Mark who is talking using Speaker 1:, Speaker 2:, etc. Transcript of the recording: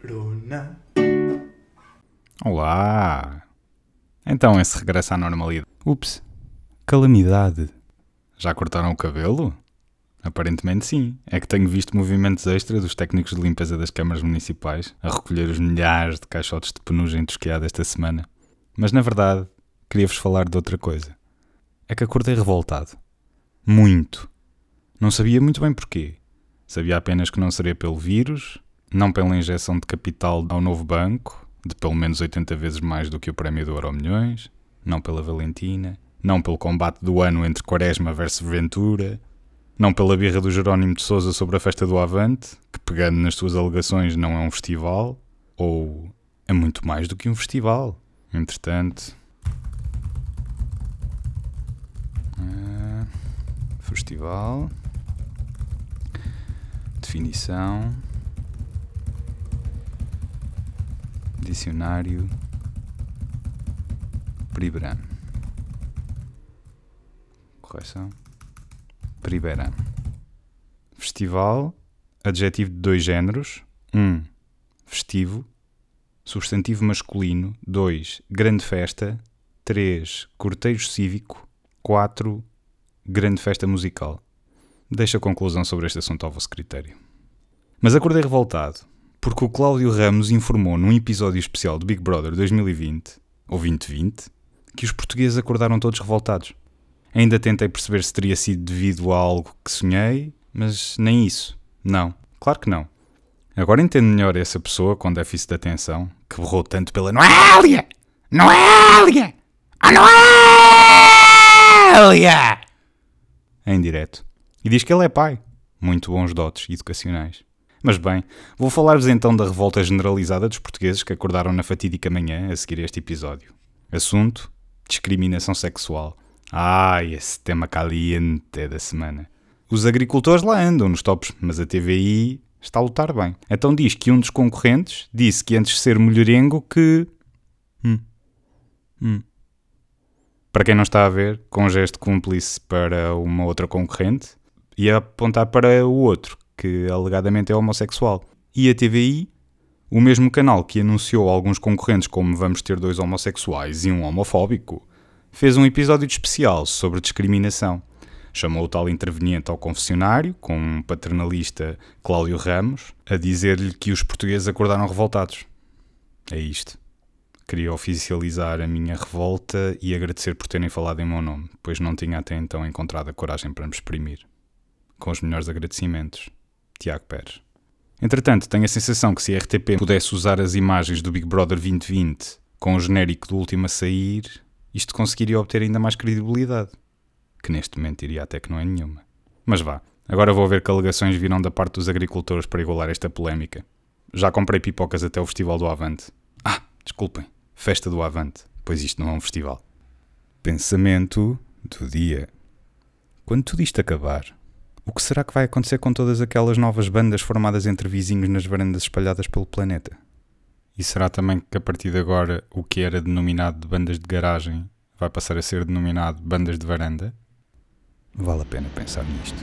Speaker 1: Corona.
Speaker 2: Olá! Então esse regresso à normalidade. Ups, calamidade. Já cortaram o cabelo? Aparentemente sim. É que tenho visto movimentos extra dos técnicos de limpeza das câmaras municipais a recolher os milhares de caixotes de penugem tosqueada esta semana. Mas na verdade, queria-vos falar de outra coisa. É que acordei revoltado. Muito. Não sabia muito bem porquê. Sabia apenas que não seria pelo vírus, não pela injeção de capital ao novo banco, de pelo menos 80 vezes mais do que o prémio do Euro Milhões, não pela Valentina, não pelo combate do ano entre Quaresma versus Ventura, não pela birra do Jerónimo de Souza sobre a festa do Avante, que pegando nas suas alegações não é um festival, ou é muito mais do que um festival. Entretanto. Ah, festival. Definição. Dicionário. Pribram. Correção. Priberam. Festival. Adjetivo de dois géneros. 1. Um, festivo. Substantivo masculino. 2. Grande festa. 3. Cortejo cívico. 4. Grande festa musical. Deixo a conclusão sobre este assunto ao vosso critério. Mas acordei revoltado, porque o Cláudio Ramos informou num episódio especial do Big Brother 2020, ou 2020, que os portugueses acordaram todos revoltados. Ainda tentei perceber se teria sido devido a algo que sonhei, mas nem isso. Não, claro que não. Agora entendo melhor essa pessoa com déficit de atenção que berrou tanto pela Noélia! Noélia! A Noélia! Em direto. E diz que ele é pai. Muito bons dotes educacionais. Mas bem, vou falar-vos então da revolta generalizada dos portugueses que acordaram na fatídica manhã a seguir este episódio. Assunto: discriminação sexual. Ai, esse tema caliente da semana. Os agricultores lá andam nos tops, mas a TVI está a lutar bem. Então diz que um dos concorrentes disse que antes de ser mulherengo que... Hum. Hum. Para quem não está a ver, com gesto cúmplice para uma outra concorrente, ia apontar para o outro, que alegadamente é homossexual. E a TVI, o mesmo canal que anunciou alguns concorrentes como vamos ter dois homossexuais e um homofóbico, fez um episódio especial sobre discriminação. Chamou o tal interveniente ao confessionário, com um paternalista Cláudio Ramos, a dizer-lhe que os portugueses acordaram revoltados. É isto. Queria oficializar a minha revolta e agradecer por terem falado em meu nome, pois não tinha até então encontrado a coragem para me exprimir. Com os melhores agradecimentos. Tiago Pérez. Entretanto, tenho a sensação que se a RTP pudesse usar as imagens do Big Brother 2020 com o genérico do último a sair, isto conseguiria obter ainda mais credibilidade. Que neste momento iria até que não é nenhuma. Mas vá, agora vou ver que alegações virão da parte dos agricultores para igualar esta polémica. Já comprei pipocas até o Festival do Avante. Ah, desculpem, Festa do Avante, pois isto não é um festival. Pensamento do dia. Quando tudo isto acabar, o que será que vai acontecer com todas aquelas novas bandas formadas entre vizinhos nas varandas espalhadas pelo planeta? E será também que a partir de agora o que era denominado de bandas de garagem vai passar a ser denominado bandas de varanda? Vale a pena pensar nisto.